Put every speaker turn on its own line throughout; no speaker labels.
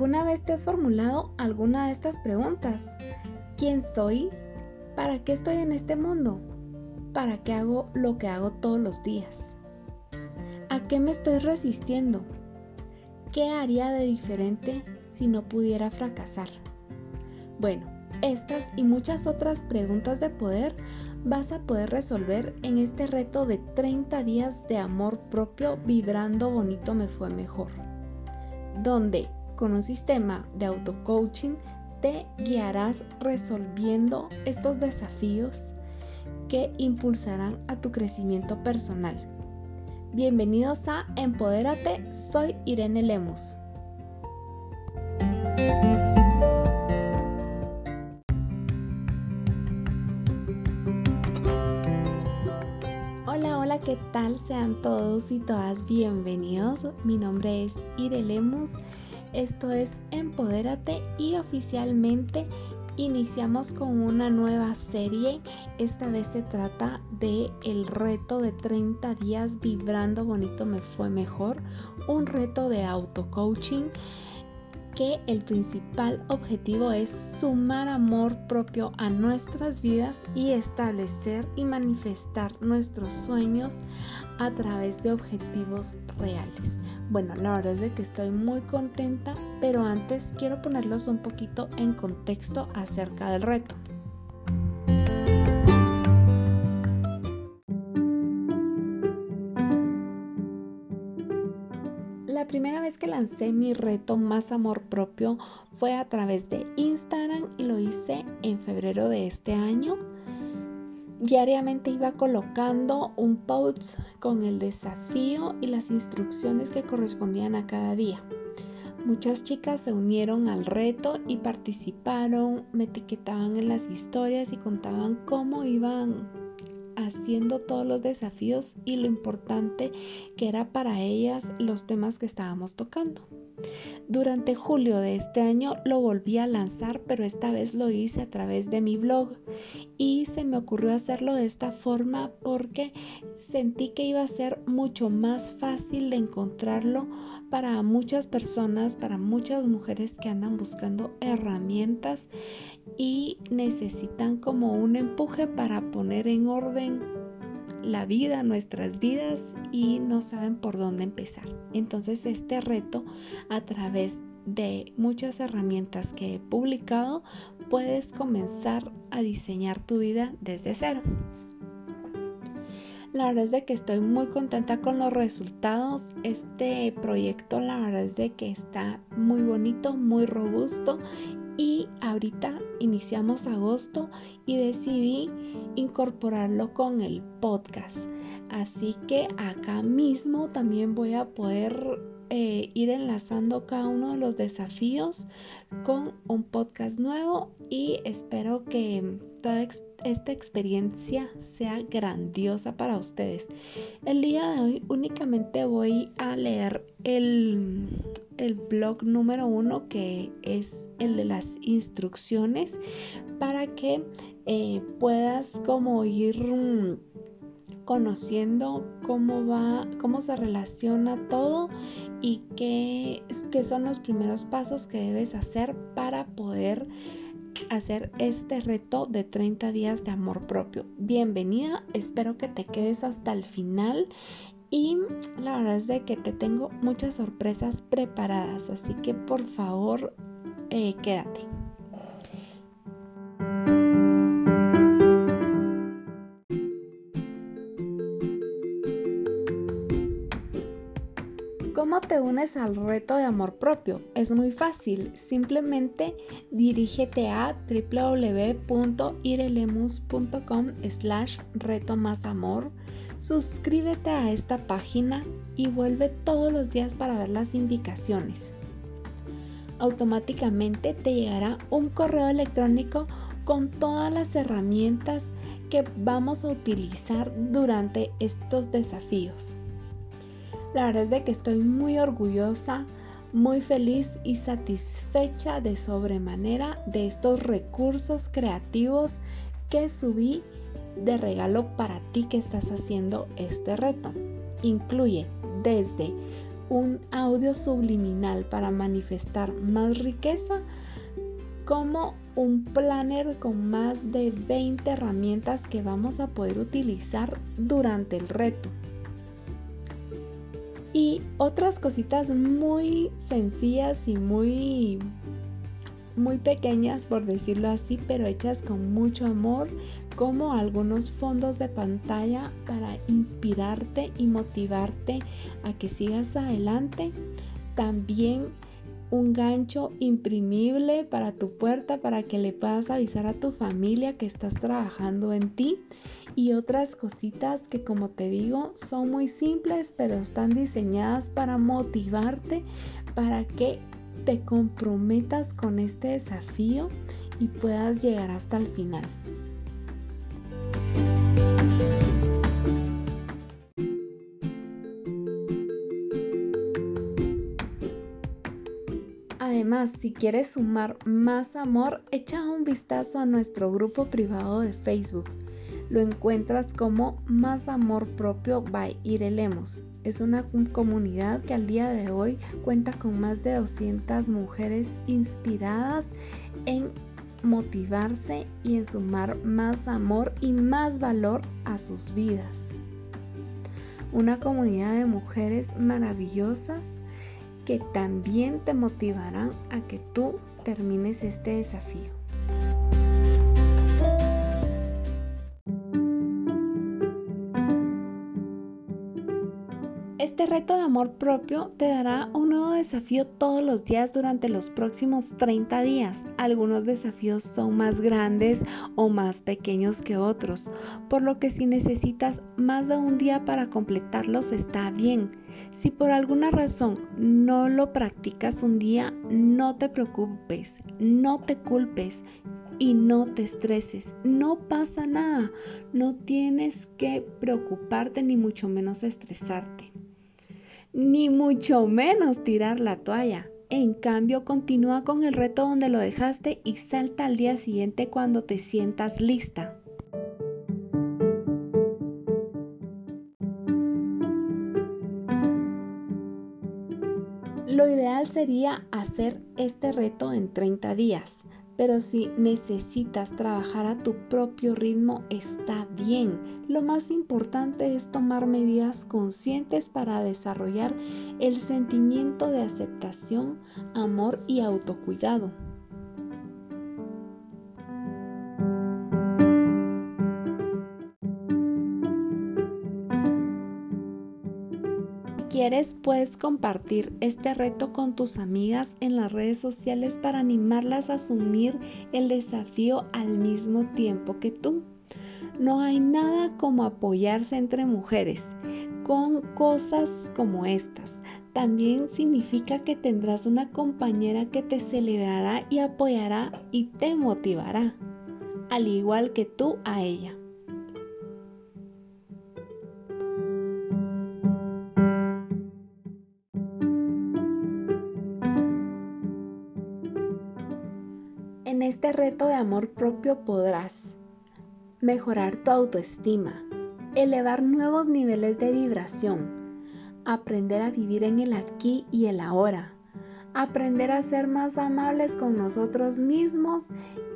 ¿Alguna vez te has formulado alguna de estas preguntas? ¿Quién soy? ¿Para qué estoy en este mundo? ¿Para qué hago lo que hago todos los días? ¿A qué me estoy resistiendo? ¿Qué haría de diferente si no pudiera fracasar? Bueno, estas y muchas otras preguntas de poder vas a poder resolver en este reto de 30 días de amor propio vibrando bonito me fue mejor, donde con un sistema de auto-coaching te guiarás resolviendo estos desafíos que impulsarán a tu crecimiento personal. Bienvenidos a Empodérate, soy Irene Lemus. ¿Qué tal? Sean todos y todas bienvenidos. Mi nombre es Irene Lemus esto es Empodérate y oficialmente iniciamos con una nueva serie. Esta vez se trata de el reto de 30 días vibrando bonito me fue mejor, un reto de auto coaching que el principal objetivo es sumar amor propio a nuestras vidas y establecer y manifestar nuestros sueños a través de objetivos reales. Bueno, la verdad es de que estoy muy contenta, pero antes quiero ponerlos un poquito en contexto acerca del reto. Primera vez que lancé mi reto Más Amor Propio fue a través de Instagram y lo hice en febrero de este año Diariamente iba colocando un post con el desafío y las instrucciones que correspondían a cada día. Muchas chicas se unieron al reto y participaron, me etiquetaban en las historias y contaban cómo iban haciendo todos los desafíos y lo importante que era para ellas los temas que estábamos tocando. Durante julio de este año lo volví a lanzar, pero esta vez lo hice a través de mi blog y se me ocurrió hacerlo de esta forma porque sentí que iba a ser mucho más fácil de encontrarlo para muchas personas, para muchas mujeres que andan buscando herramientas y necesitan como un empuje para poner en orden la vida, nuestras vidas y no saben por dónde empezar. Entonces este reto a través de muchas herramientas que he publicado puedes comenzar a diseñar tu vida desde cero. La verdad es de que estoy muy contenta con los resultados. Este proyecto la verdad es de que está muy bonito, muy robusto y ahorita iniciamos agosto y decidí incorporarlo con el podcast. Así que acá mismo también voy a poder eh, ir enlazando cada uno de los desafíos con un podcast nuevo y espero que toda esta experiencia sea grandiosa para ustedes. El día de hoy únicamente voy a leer el, el blog número uno que es el de las instrucciones para que eh, puedas como ir mm, conociendo cómo va, cómo se relaciona todo y qué, qué son los primeros pasos que debes hacer para poder hacer este reto de 30 días de amor propio. Bienvenida, espero que te quedes hasta el final y la verdad es de que te tengo muchas sorpresas preparadas, así que por favor eh, quédate. Unes al reto de amor propio? Es muy fácil, simplemente dirígete a www.irelemus.com slash reto más amor, suscríbete a esta página y vuelve todos los días para ver las indicaciones. Automáticamente te llegará un correo electrónico con todas las herramientas que vamos a utilizar durante estos desafíos. La verdad es de que estoy muy orgullosa, muy feliz y satisfecha de sobremanera de estos recursos creativos que subí de regalo para ti que estás haciendo este reto. Incluye desde un audio subliminal para manifestar más riqueza como un planner con más de 20 herramientas que vamos a poder utilizar durante el reto. Y otras cositas muy sencillas y muy muy pequeñas por decirlo así, pero hechas con mucho amor, como algunos fondos de pantalla para inspirarte y motivarte a que sigas adelante. También un gancho imprimible para tu puerta para que le puedas avisar a tu familia que estás trabajando en ti y otras cositas que como te digo son muy simples pero están diseñadas para motivarte para que te comprometas con este desafío y puedas llegar hasta el final. Además, si quieres sumar más amor, echa un vistazo a nuestro grupo privado de Facebook. Lo encuentras como Más Amor Propio by Irelemos. Es una comunidad que al día de hoy cuenta con más de 200 mujeres inspiradas en motivarse y en sumar más amor y más valor a sus vidas. Una comunidad de mujeres maravillosas que también te motivarán a que tú termines este desafío. Este reto de amor propio te dará un nuevo desafío todos los días durante los próximos 30 días. Algunos desafíos son más grandes o más pequeños que otros, por lo que si necesitas más de un día para completarlos está bien. Si por alguna razón no lo practicas un día, no te preocupes, no te culpes y no te estreses. No pasa nada. No tienes que preocuparte ni mucho menos estresarte. Ni mucho menos tirar la toalla. En cambio, continúa con el reto donde lo dejaste y salta al día siguiente cuando te sientas lista. Lo ideal sería hacer este reto en 30 días, pero si necesitas trabajar a tu propio ritmo está bien. Lo más importante es tomar medidas conscientes para desarrollar el sentimiento de aceptación, amor y autocuidado. Quieres, puedes compartir este reto con tus amigas en las redes sociales para animarlas a asumir el desafío al mismo tiempo que tú. No hay nada como apoyarse entre mujeres con cosas como estas. También significa que tendrás una compañera que te celebrará y apoyará y te motivará, al igual que tú a ella. Este reto de amor propio podrás mejorar tu autoestima, elevar nuevos niveles de vibración, aprender a vivir en el aquí y el ahora, aprender a ser más amables con nosotros mismos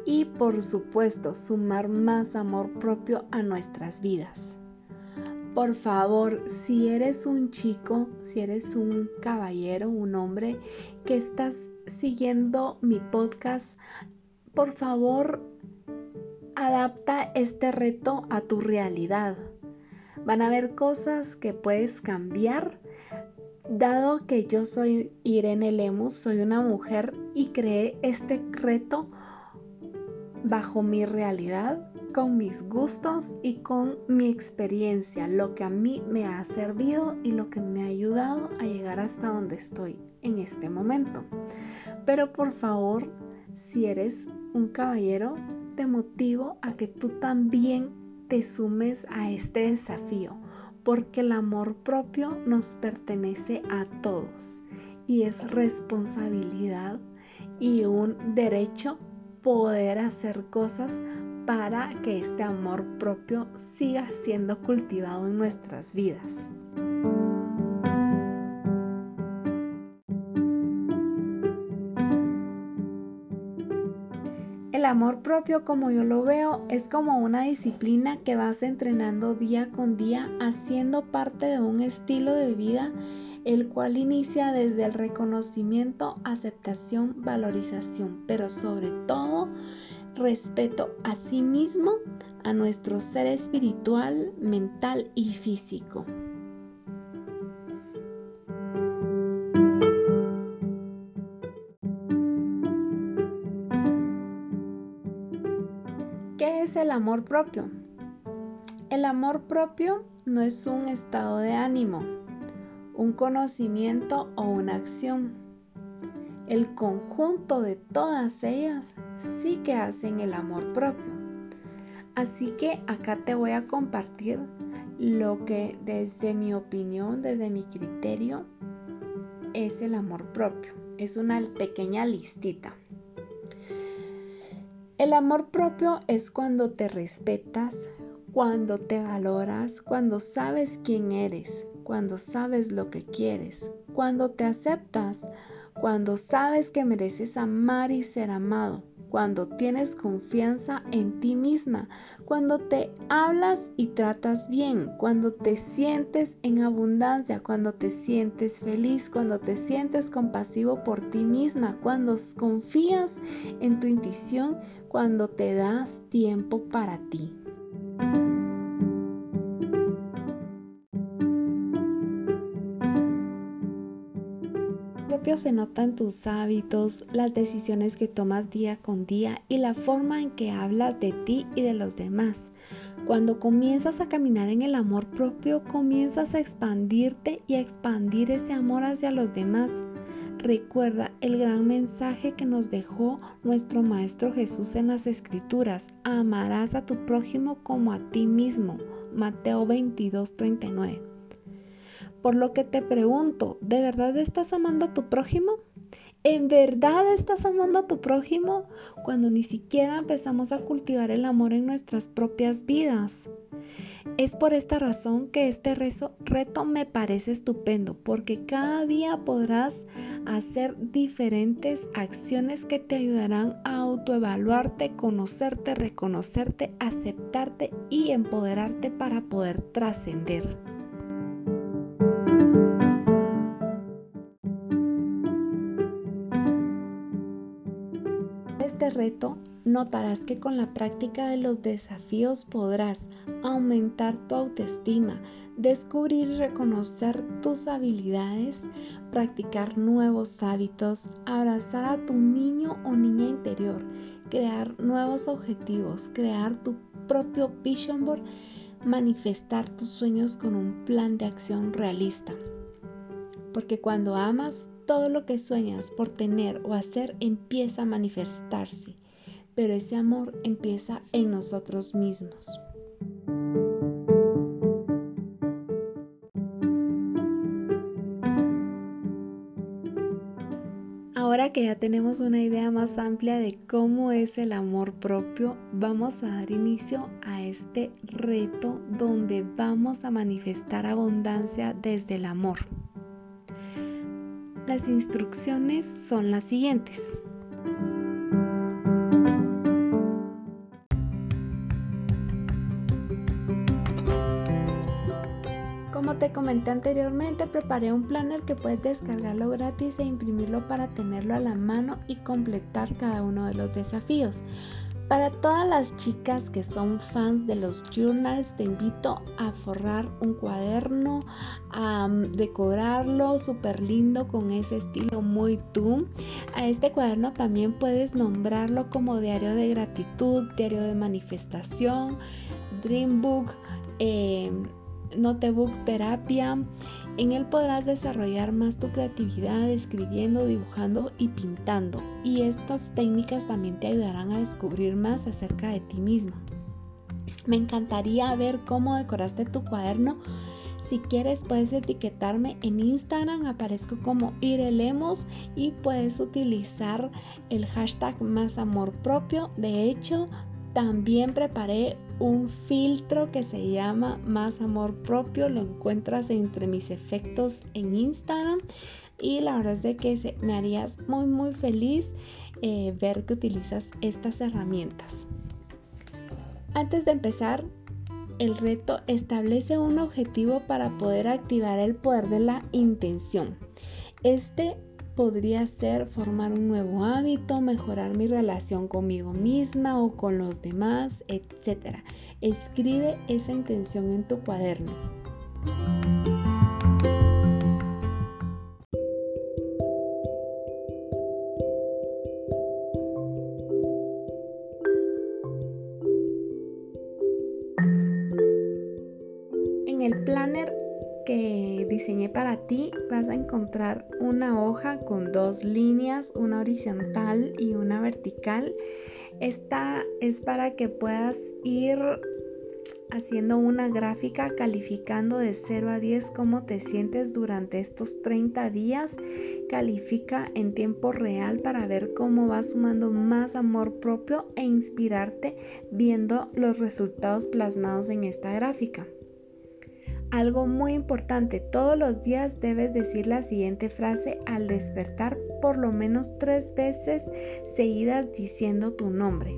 y por supuesto sumar más amor propio a nuestras vidas. Por favor, si eres un chico, si eres un caballero, un hombre que estás siguiendo mi podcast, por favor, adapta este reto a tu realidad. Van a haber cosas que puedes cambiar. Dado que yo soy Irene Lemus, soy una mujer y creé este reto bajo mi realidad, con mis gustos y con mi experiencia, lo que a mí me ha servido y lo que me ha ayudado a llegar hasta donde estoy en este momento. Pero por favor, si eres un caballero, te motivo a que tú también te sumes a este desafío, porque el amor propio nos pertenece a todos y es responsabilidad y un derecho poder hacer cosas para que este amor propio siga siendo cultivado en nuestras vidas. El amor propio, como yo lo veo, es como una disciplina que vas entrenando día con día, haciendo parte de un estilo de vida, el cual inicia desde el reconocimiento, aceptación, valorización, pero sobre todo respeto a sí mismo, a nuestro ser espiritual, mental y físico. Amor propio? El amor propio no es un estado de ánimo, un conocimiento o una acción. El conjunto de todas ellas sí que hacen el amor propio. Así que acá te voy a compartir lo que desde mi opinión, desde mi criterio, es el amor propio. Es una pequeña listita. El amor propio es cuando te respetas, cuando te valoras, cuando sabes quién eres, cuando sabes lo que quieres, cuando te aceptas, cuando sabes que mereces amar y ser amado, cuando tienes confianza en ti misma, cuando te hablas y tratas bien, cuando te sientes en abundancia, cuando te sientes feliz, cuando te sientes compasivo por ti misma, cuando confías en tu intuición, cuando te das tiempo para ti. se nota en tus hábitos, las decisiones que tomas día con día y la forma en que hablas de ti y de los demás. Cuando comienzas a caminar en el amor propio, comienzas a expandirte y a expandir ese amor hacia los demás. Recuerda el gran mensaje que nos dejó nuestro Maestro Jesús en las Escrituras. Amarás a tu prójimo como a ti mismo. Mateo 22, 39. Por lo que te pregunto, ¿de verdad estás amando a tu prójimo? ¿En verdad estás amando a tu prójimo cuando ni siquiera empezamos a cultivar el amor en nuestras propias vidas? Es por esta razón que este reto me parece estupendo, porque cada día podrás hacer diferentes acciones que te ayudarán a autoevaluarte, conocerte, reconocerte, aceptarte y empoderarte para poder trascender. Este reto notarás que con la práctica de los desafíos podrás aumentar tu autoestima, descubrir y reconocer tus habilidades, practicar nuevos hábitos, abrazar a tu niño o niña interior, crear nuevos objetivos, crear tu propio vision board manifestar tus sueños con un plan de acción realista. Porque cuando amas, todo lo que sueñas por tener o hacer empieza a manifestarse, pero ese amor empieza en nosotros mismos. Ahora que ya tenemos una idea más amplia de cómo es el amor propio, vamos a dar inicio a este reto donde vamos a manifestar abundancia desde el amor. Las instrucciones son las siguientes. Comenté anteriormente, preparé un planner que puedes descargarlo gratis e imprimirlo para tenerlo a la mano y completar cada uno de los desafíos. Para todas las chicas que son fans de los journals, te invito a forrar un cuaderno, a mm, decorarlo súper lindo con ese estilo muy tú. A este cuaderno también puedes nombrarlo como diario de gratitud, diario de manifestación, dream book. Eh, Notebook Terapia. En él podrás desarrollar más tu creatividad escribiendo, dibujando y pintando. Y estas técnicas también te ayudarán a descubrir más acerca de ti mismo. Me encantaría ver cómo decoraste tu cuaderno. Si quieres puedes etiquetarme en Instagram, aparezco como Irelemos y puedes utilizar el hashtag más amor propio. De hecho, también preparé un filtro que se llama Más Amor Propio. Lo encuentras entre mis efectos en Instagram. Y la verdad es de que me harías muy muy feliz eh, ver que utilizas estas herramientas. Antes de empezar, el reto establece un objetivo para poder activar el poder de la intención. Este podría ser formar un nuevo hábito, mejorar mi relación conmigo misma o con los demás, etc. Escribe esa intención en tu cuaderno. Con dos líneas, una horizontal y una vertical. Esta es para que puedas ir haciendo una gráfica calificando de 0 a 10 cómo te sientes durante estos 30 días. Califica en tiempo real para ver cómo vas sumando más amor propio e inspirarte viendo los resultados plasmados en esta gráfica. Algo muy importante, todos los días debes decir la siguiente frase al despertar por lo menos tres veces seguidas diciendo tu nombre.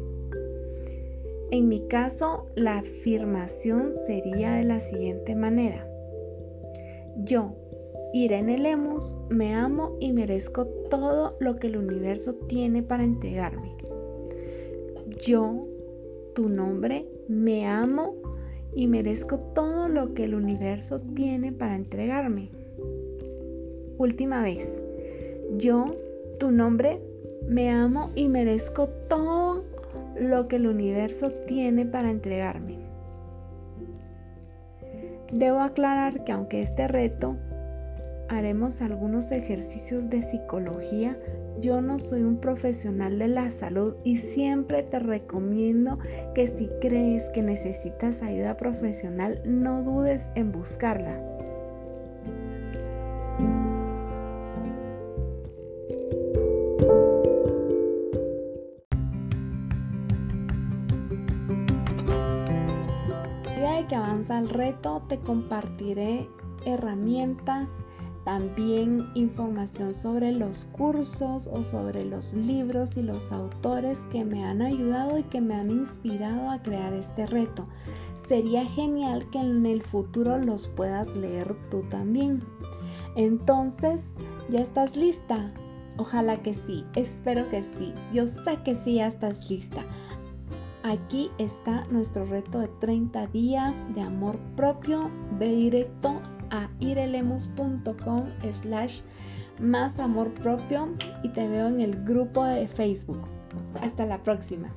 En mi caso, la afirmación sería de la siguiente manera. Yo, Irene Lemus, me amo y merezco todo lo que el universo tiene para entregarme. Yo, tu nombre, me amo y merezco todo lo que el universo tiene para entregarme. Última vez, yo, tu nombre, me amo y merezco todo lo que el universo tiene para entregarme. Debo aclarar que aunque este reto haremos algunos ejercicios de psicología, yo no soy un profesional de la salud y siempre te recomiendo que si crees que necesitas ayuda profesional, no dudes en buscarla. A de que avanza el reto, te compartiré herramientas también información sobre los cursos o sobre los libros y los autores que me han ayudado y que me han inspirado a crear este reto. Sería genial que en el futuro los puedas leer tú también. Entonces, ¿ya estás lista? Ojalá que sí, espero que sí. Yo sé que sí, ya estás lista. Aquí está nuestro reto de 30 días de amor propio. Ve directo a irelemus.com slash más amor propio y te veo en el grupo de Facebook. Hasta la próxima.